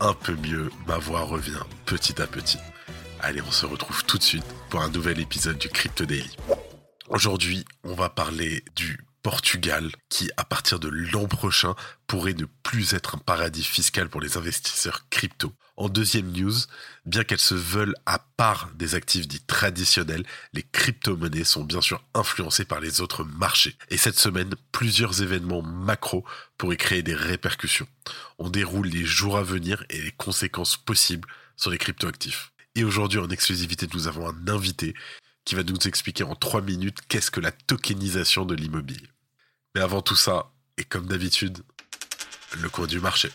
un peu mieux, ma voix revient petit à petit. Allez, on se retrouve tout de suite pour un nouvel épisode du Crypto Daily. Aujourd'hui, on va parler du Portugal qui, à partir de l'an prochain, pourrait ne plus être un paradis fiscal pour les investisseurs crypto. En deuxième news, bien qu'elles se veulent à part des actifs dits traditionnels, les crypto-monnaies sont bien sûr influencées par les autres marchés. Et cette semaine, plusieurs événements macro pourraient créer des répercussions. On déroule les jours à venir et les conséquences possibles sur les crypto-actifs. Et aujourd'hui, en exclusivité, nous avons un invité qui va nous expliquer en trois minutes qu'est-ce que la tokenisation de l'immobilier. Mais avant tout ça, et comme d'habitude, le cours du marché.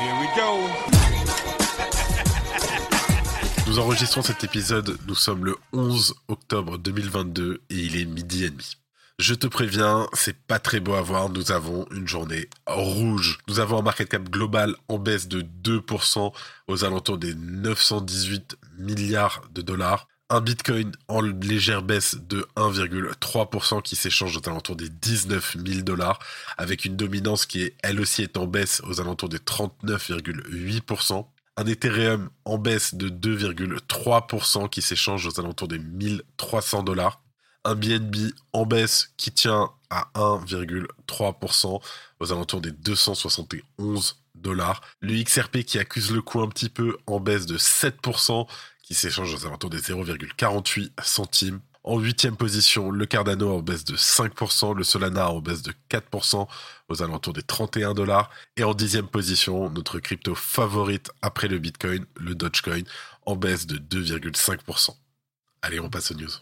Nous enregistrons cet épisode, nous sommes le 11 octobre 2022 et il est midi et demi. Je te préviens, c'est pas très beau à voir, nous avons une journée rouge. Nous avons un market cap global en baisse de 2% aux alentours des 918 milliards de dollars. Un Bitcoin en légère baisse de 1,3% qui s'échange aux alentours des 19 000 dollars, avec une dominance qui est elle aussi est en baisse aux alentours des 39,8%. Un Ethereum en baisse de 2,3% qui s'échange aux alentours des 1300 dollars. Un BNB en baisse qui tient à 1,3% aux alentours des 271 dollars. Le XRP qui accuse le coup un petit peu en baisse de 7% qui s'échange aux alentours des 0,48 centimes. En huitième position, le Cardano en baisse de 5%, le Solana en baisse de 4% aux alentours des 31 dollars. Et en dixième position, notre crypto favorite après le Bitcoin, le Dogecoin, en baisse de 2,5%. Allez, on passe aux news.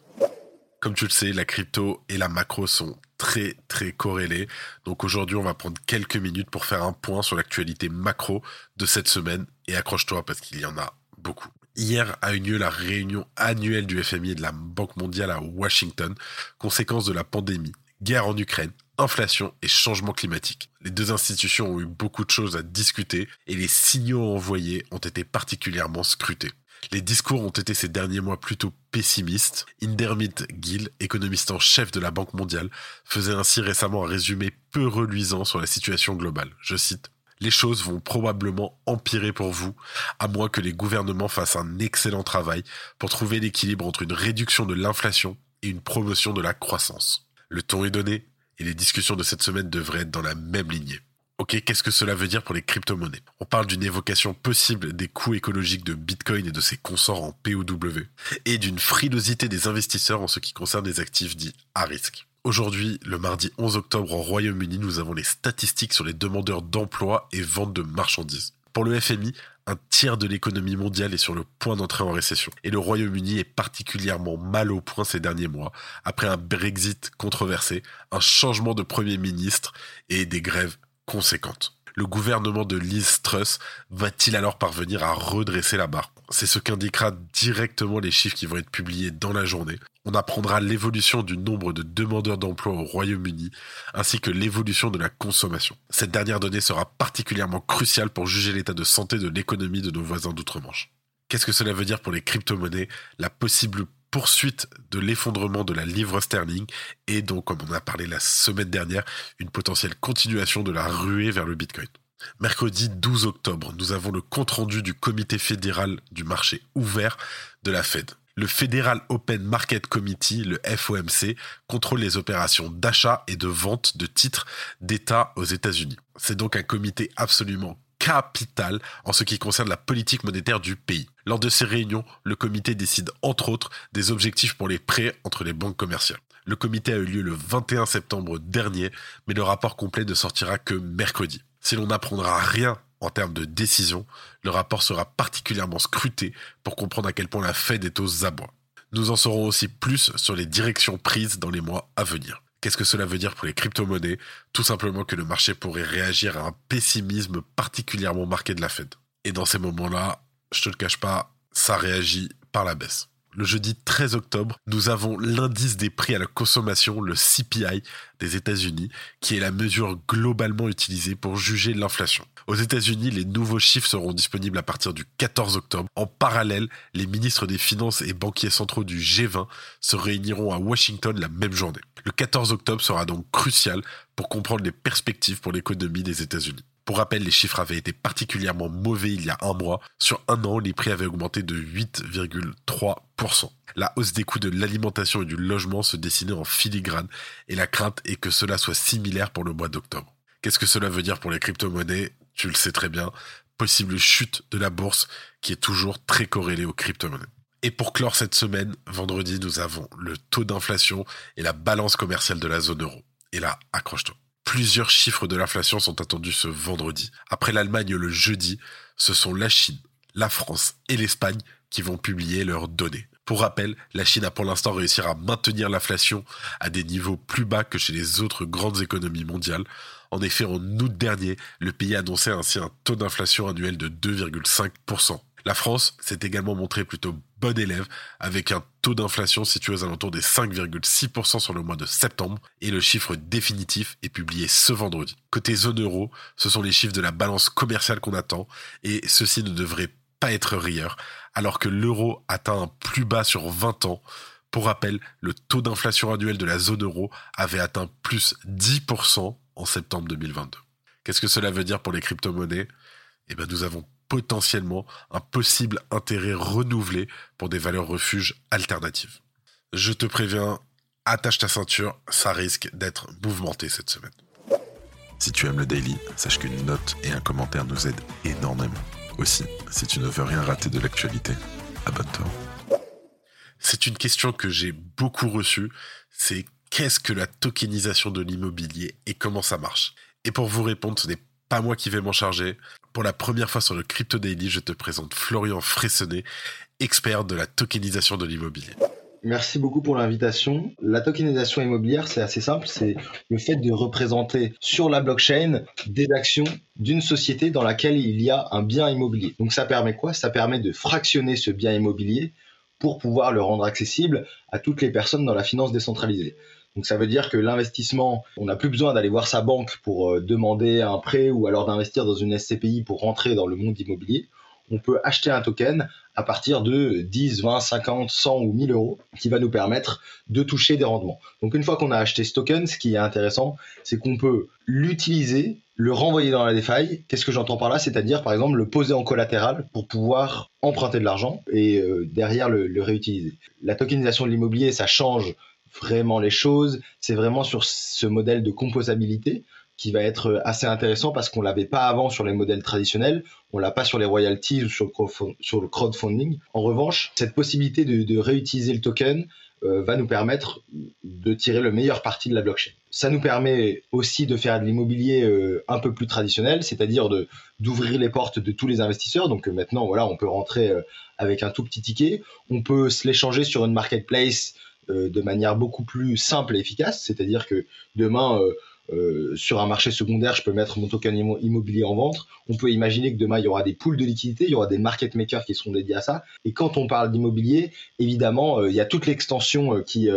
Comme tu le sais, la crypto et la macro sont très très corrélées. Donc aujourd'hui, on va prendre quelques minutes pour faire un point sur l'actualité macro de cette semaine. Et accroche-toi parce qu'il y en a beaucoup. Hier a eu lieu la réunion annuelle du FMI et de la Banque mondiale à Washington, conséquence de la pandémie, guerre en Ukraine, inflation et changement climatique. Les deux institutions ont eu beaucoup de choses à discuter et les signaux envoyés ont été particulièrement scrutés. Les discours ont été ces derniers mois plutôt pessimistes. Indermit Gill, économiste en chef de la Banque mondiale, faisait ainsi récemment un résumé peu reluisant sur la situation globale. Je cite les choses vont probablement empirer pour vous, à moins que les gouvernements fassent un excellent travail pour trouver l'équilibre entre une réduction de l'inflation et une promotion de la croissance. Le ton est donné et les discussions de cette semaine devraient être dans la même lignée. Ok, qu'est-ce que cela veut dire pour les crypto-monnaies? On parle d'une évocation possible des coûts écologiques de Bitcoin et de ses consorts en POW, et d'une frilosité des investisseurs en ce qui concerne les actifs dits à risque. Aujourd'hui, le mardi 11 octobre au Royaume-Uni, nous avons les statistiques sur les demandeurs d'emploi et vente de marchandises. Pour le FMI, un tiers de l'économie mondiale est sur le point d'entrer en récession. Et le Royaume-Uni est particulièrement mal au point ces derniers mois, après un Brexit controversé, un changement de Premier ministre et des grèves conséquentes. Le gouvernement de Liz Truss va-t-il alors parvenir à redresser la barre? C'est ce qu'indiquera directement les chiffres qui vont être publiés dans la journée. On apprendra l'évolution du nombre de demandeurs d'emploi au Royaume-Uni, ainsi que l'évolution de la consommation. Cette dernière donnée sera particulièrement cruciale pour juger l'état de santé de l'économie de nos voisins d'outre-Manche. Qu'est-ce que cela veut dire pour les crypto-monnaies? La possible poursuite de l'effondrement de la livre sterling et donc, comme on a parlé la semaine dernière, une potentielle continuation de la ruée vers le Bitcoin. Mercredi 12 octobre, nous avons le compte-rendu du comité fédéral du marché ouvert de la Fed. Le Federal Open Market Committee, le FOMC, contrôle les opérations d'achat et de vente de titres d'État aux États-Unis. C'est donc un comité absolument capital en ce qui concerne la politique monétaire du pays. Lors de ces réunions, le comité décide entre autres des objectifs pour les prêts entre les banques commerciales. Le comité a eu lieu le 21 septembre dernier, mais le rapport complet ne sortira que mercredi. Si l'on n'apprendra rien en termes de décision, le rapport sera particulièrement scruté pour comprendre à quel point la Fed est aux abois. Nous en saurons aussi plus sur les directions prises dans les mois à venir. Qu'est-ce que cela veut dire pour les crypto-monnaies? Tout simplement que le marché pourrait réagir à un pessimisme particulièrement marqué de la Fed. Et dans ces moments-là, je te le cache pas, ça réagit par la baisse. Le jeudi 13 octobre, nous avons l'indice des prix à la consommation, le CPI des États-Unis, qui est la mesure globalement utilisée pour juger l'inflation. Aux États-Unis, les nouveaux chiffres seront disponibles à partir du 14 octobre. En parallèle, les ministres des Finances et banquiers centraux du G20 se réuniront à Washington la même journée. Le 14 octobre sera donc crucial pour comprendre les perspectives pour l'économie des États-Unis. Pour rappel, les chiffres avaient été particulièrement mauvais il y a un mois. Sur un an, les prix avaient augmenté de 8,3%. La hausse des coûts de l'alimentation et du logement se dessinait en filigrane et la crainte est que cela soit similaire pour le mois d'octobre. Qu'est-ce que cela veut dire pour les crypto-monnaies? Tu le sais très bien. Possible chute de la bourse qui est toujours très corrélée aux crypto-monnaies. Et pour clore cette semaine, vendredi, nous avons le taux d'inflation et la balance commerciale de la zone euro. Et là, accroche-toi. Plusieurs chiffres de l'inflation sont attendus ce vendredi. Après l'Allemagne le jeudi, ce sont la Chine, la France et l'Espagne qui vont publier leurs données. Pour rappel, la Chine a pour l'instant réussi à maintenir l'inflation à des niveaux plus bas que chez les autres grandes économies mondiales. En effet, en août dernier, le pays annonçait ainsi un taux d'inflation annuel de 2,5%. La France s'est également montrée plutôt bon élève avec un d'inflation situé aux alentours des 5,6% sur le mois de septembre et le chiffre définitif est publié ce vendredi. Côté zone euro, ce sont les chiffres de la balance commerciale qu'on attend et ceci ne devrait pas être rieur alors que l'euro atteint un plus bas sur 20 ans. Pour rappel, le taux d'inflation annuel de la zone euro avait atteint plus 10% en septembre 2022. Qu'est-ce que cela veut dire pour les crypto-monnaies? Eh bien, nous avons potentiellement un possible intérêt renouvelé pour des valeurs refuges alternatives. Je te préviens, attache ta ceinture, ça risque d'être mouvementé cette semaine. Si tu aimes le daily, sache qu'une note et un commentaire nous aident énormément. Aussi, si tu ne veux rien rater de l'actualité, abonne-toi. C'est une question que j'ai beaucoup reçue, c'est qu'est-ce que la tokenisation de l'immobilier et comment ça marche? Et pour vous répondre, ce n'est pas moi qui vais m'en charger. Pour la première fois sur le Crypto Daily, je te présente Florian Fressonnet, expert de la tokenisation de l'immobilier. Merci beaucoup pour l'invitation. La tokenisation immobilière, c'est assez simple, c'est le fait de représenter sur la blockchain des actions d'une société dans laquelle il y a un bien immobilier. Donc ça permet quoi? Ça permet de fractionner ce bien immobilier pour pouvoir le rendre accessible à toutes les personnes dans la finance décentralisée. Donc ça veut dire que l'investissement, on n'a plus besoin d'aller voir sa banque pour euh, demander un prêt ou alors d'investir dans une SCPI pour rentrer dans le monde immobilier. On peut acheter un token à partir de 10, 20, 50, 100 ou 1000 euros qui va nous permettre de toucher des rendements. Donc une fois qu'on a acheté ce token, ce qui est intéressant, c'est qu'on peut l'utiliser, le renvoyer dans la DeFi. Qu'est-ce que j'entends par là? C'est-à-dire par exemple le poser en collatéral pour pouvoir emprunter de l'argent et euh, derrière le, le réutiliser. La tokenisation de l'immobilier, ça change vraiment les choses. C'est vraiment sur ce modèle de composabilité qui va être assez intéressant parce qu'on l'avait pas avant sur les modèles traditionnels, on l'a pas sur les royalties ou sur le, crowdfunding. En revanche, cette possibilité de, réutiliser le token euh, va nous permettre de tirer le meilleur parti de la blockchain. Ça nous permet aussi de faire de l'immobilier euh, un peu plus traditionnel, c'est-à-dire d'ouvrir les portes de tous les investisseurs. Donc euh, maintenant, voilà, on peut rentrer avec un tout petit ticket, on peut se l'échanger sur une marketplace de manière beaucoup plus simple et efficace. C'est-à-dire que demain, euh, euh, sur un marché secondaire, je peux mettre mon token immobilier en vente. On peut imaginer que demain, il y aura des pools de liquidités, il y aura des market makers qui seront dédiés à ça. Et quand on parle d'immobilier, évidemment, il y a toute l'extension qui,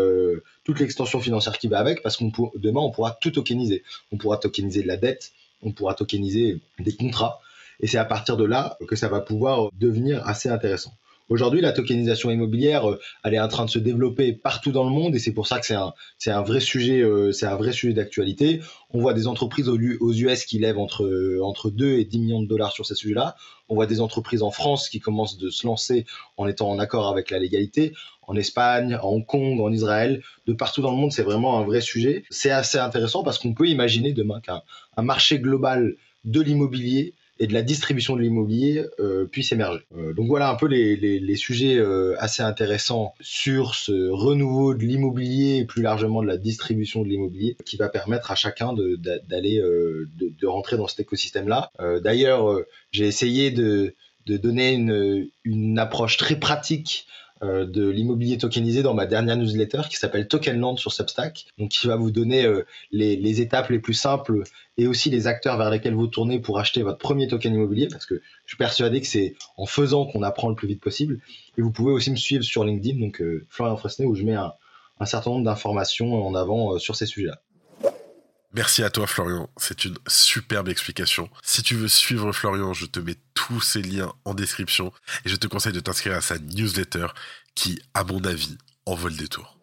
toute l'extension financière qui va avec, parce qu'on demain, on pourra tout tokeniser. On pourra tokeniser de la dette, on pourra tokeniser des contrats. Et c'est à partir de là que ça va pouvoir devenir assez intéressant. Aujourd'hui, la tokenisation immobilière, euh, elle est en train de se développer partout dans le monde et c'est pour ça que c'est un, c'est un vrai sujet, euh, c'est un vrai sujet d'actualité. On voit des entreprises aux, US qui lèvent entre, euh, entre 2 et 10 millions de dollars sur ces sujets-là. On voit des entreprises en France qui commencent de se lancer en étant en accord avec la légalité. En Espagne, à Hong Kong, en Israël, de partout dans le monde, c'est vraiment un vrai sujet. C'est assez intéressant parce qu'on peut imaginer demain qu'un un marché global de l'immobilier et de la distribution de l'immobilier euh, puisse émerger. Euh, donc voilà un peu les, les, sujets euh, assez intéressants sur ce renouveau de l'immobilier et plus largement de la distribution de l'immobilier qui va permettre à chacun d'aller de, de, de, rentrer dans cet écosystème-là. D'ailleurs, j'ai essayé de, de donner une, une approche très pratique euh, de l'immobilier tokenisé dans ma dernière newsletter qui s'appelle Tokenland sur Substack, donc qui va vous donner euh, les, étapes les plus simples et aussi les acteurs vers lesquels vous tournez pour acheter votre premier token immobilier, parce que je suis persuadé que c'est en faisant qu'on apprend le plus vite possible. Et vous pouvez aussi me suivre sur LinkedIn, donc Florian Fresnay, où je mets un, un certain nombre d'informations en avant sur ces sujets-là. Merci à toi Florian, c'est une superbe explication. Si tu veux suivre Florian, je te mets tous ces liens en description et je te conseille de t'inscrire à sa newsletter qui, à mon avis, en vole des tours.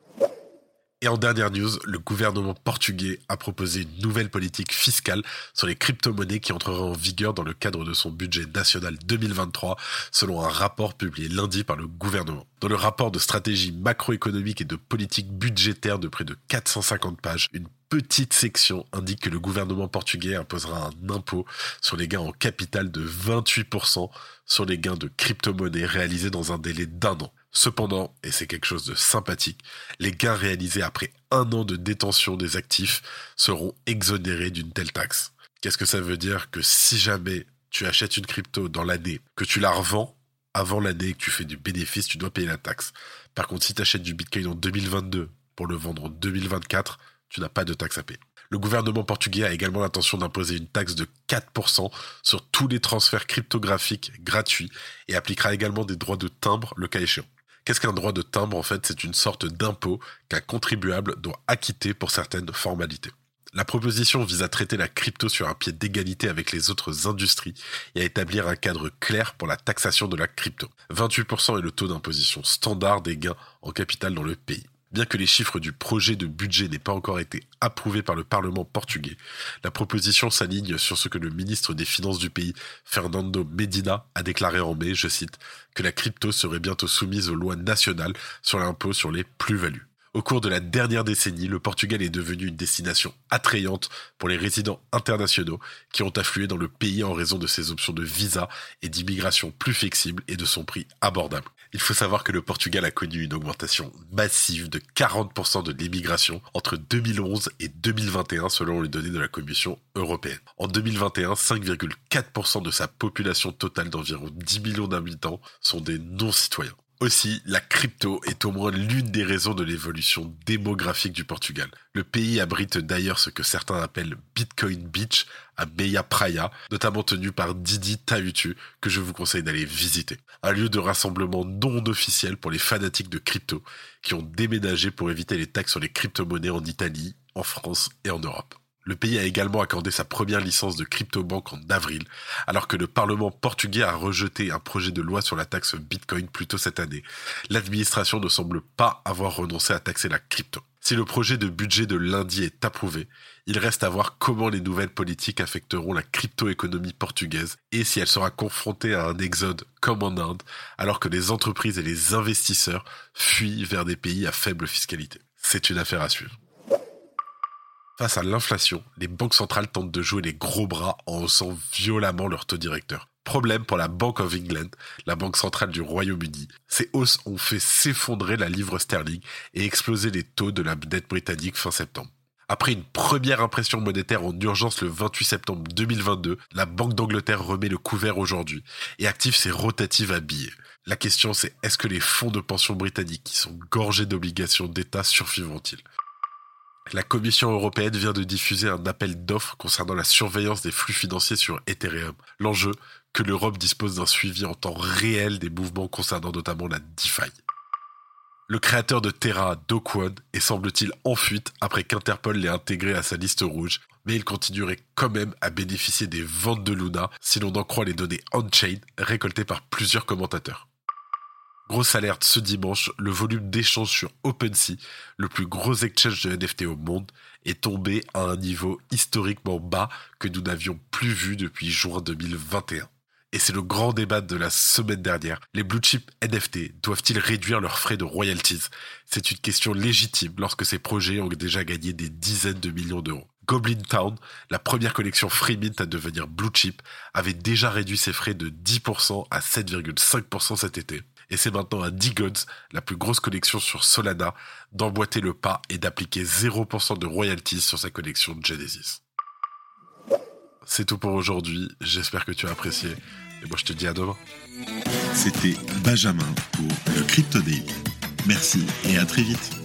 Et en dernière news, le gouvernement portugais a proposé une nouvelle politique fiscale sur les crypto-monnaies qui entrera en vigueur dans le cadre de son budget national 2023, selon un rapport publié lundi par le gouvernement. Dans le rapport de stratégie macroéconomique et de politique budgétaire de près de 450 pages, une petite section indique que le gouvernement portugais imposera un impôt sur les gains en capital de 28% sur les gains de crypto-monnaies réalisés dans un délai d'un an. Cependant, et c'est quelque chose de sympathique, les gains réalisés après un an de détention des actifs seront exonérés d'une telle taxe. Qu'est-ce que ça veut dire Que si jamais tu achètes une crypto dans l'année, que tu la revends avant l'année que tu fais du bénéfice, tu dois payer la taxe. Par contre, si tu achètes du Bitcoin en 2022 pour le vendre en 2024, tu n'as pas de taxe à payer. Le gouvernement portugais a également l'intention d'imposer une taxe de 4% sur tous les transferts cryptographiques gratuits et appliquera également des droits de timbre le cas échéant. Qu'est-ce qu'un droit de timbre En fait, c'est une sorte d'impôt qu'un contribuable doit acquitter pour certaines formalités. La proposition vise à traiter la crypto sur un pied d'égalité avec les autres industries et à établir un cadre clair pour la taxation de la crypto. 28% est le taux d'imposition standard des gains en capital dans le pays. Bien que les chiffres du projet de budget n'aient pas encore été approuvés par le Parlement portugais, la proposition s'aligne sur ce que le ministre des Finances du pays, Fernando Medina, a déclaré en mai, je cite, que la crypto serait bientôt soumise aux lois nationales sur l'impôt sur les plus-values. Au cours de la dernière décennie, le Portugal est devenu une destination attrayante pour les résidents internationaux qui ont afflué dans le pays en raison de ses options de visa et d'immigration plus flexibles et de son prix abordable. Il faut savoir que le Portugal a connu une augmentation massive de 40% de l'immigration entre 2011 et 2021 selon les données de la Commission européenne. En 2021, 5,4% de sa population totale d'environ 10 millions d'habitants sont des non-citoyens. Aussi, la crypto est au moins l'une des raisons de l'évolution démographique du Portugal. Le pays abrite d'ailleurs ce que certains appellent Bitcoin Beach à Meia Praia, notamment tenu par Didi Tautu, que je vous conseille d'aller visiter. Un lieu de rassemblement non officiel pour les fanatiques de crypto qui ont déménagé pour éviter les taxes sur les crypto-monnaies en Italie, en France et en Europe. Le pays a également accordé sa première licence de crypto-banque en avril, alors que le Parlement portugais a rejeté un projet de loi sur la taxe Bitcoin plus tôt cette année. L'administration ne semble pas avoir renoncé à taxer la crypto. Si le projet de budget de lundi est approuvé, il reste à voir comment les nouvelles politiques affecteront la crypto-économie portugaise et si elle sera confrontée à un exode comme en Inde, alors que les entreprises et les investisseurs fuient vers des pays à faible fiscalité. C'est une affaire à suivre. Face à l'inflation, les banques centrales tentent de jouer les gros bras en haussant violemment leur taux directeur. Problème pour la Bank of England, la banque centrale du Royaume-Uni. Ces hausses ont fait s'effondrer la livre sterling et exploser les taux de la dette britannique fin septembre. Après une première impression monétaire en urgence le 28 septembre 2022, la Banque d'Angleterre remet le couvert aujourd'hui et active ses rotatives à billets. La question c'est est-ce que les fonds de pension britanniques qui sont gorgés d'obligations d'État survivront-ils? La Commission européenne vient de diffuser un appel d'offres concernant la surveillance des flux financiers sur Ethereum. L'enjeu, que l'Europe dispose d'un suivi en temps réel des mouvements concernant notamment la DeFi. Le créateur de Terra, Dokwon, est semble-t-il en fuite après qu'Interpol l'ait intégré à sa liste rouge, mais il continuerait quand même à bénéficier des ventes de Luna si l'on en croit les données on-chain récoltées par plusieurs commentateurs. Grosse alerte ce dimanche, le volume d'échanges sur OpenSea, le plus gros exchange de NFT au monde, est tombé à un niveau historiquement bas que nous n'avions plus vu depuis juin 2021. Et c'est le grand débat de la semaine dernière. Les blue chip NFT doivent-ils réduire leurs frais de royalties? C'est une question légitime lorsque ces projets ont déjà gagné des dizaines de millions d'euros. Goblin Town, la première collection Freemint à devenir blue chip, avait déjà réduit ses frais de 10% à 7,5% cet été et c'est maintenant à D-Gods, la plus grosse collection sur Solana, d'emboîter le pas et d'appliquer 0% de royalties sur sa collection Genesis. c'est tout pour aujourd'hui. J'espère que tu as apprécié. Et moi, je te dis à demain. C'était Benjamin pour le Crypto. Merci et à très vite.